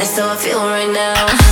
That's how I feel right now.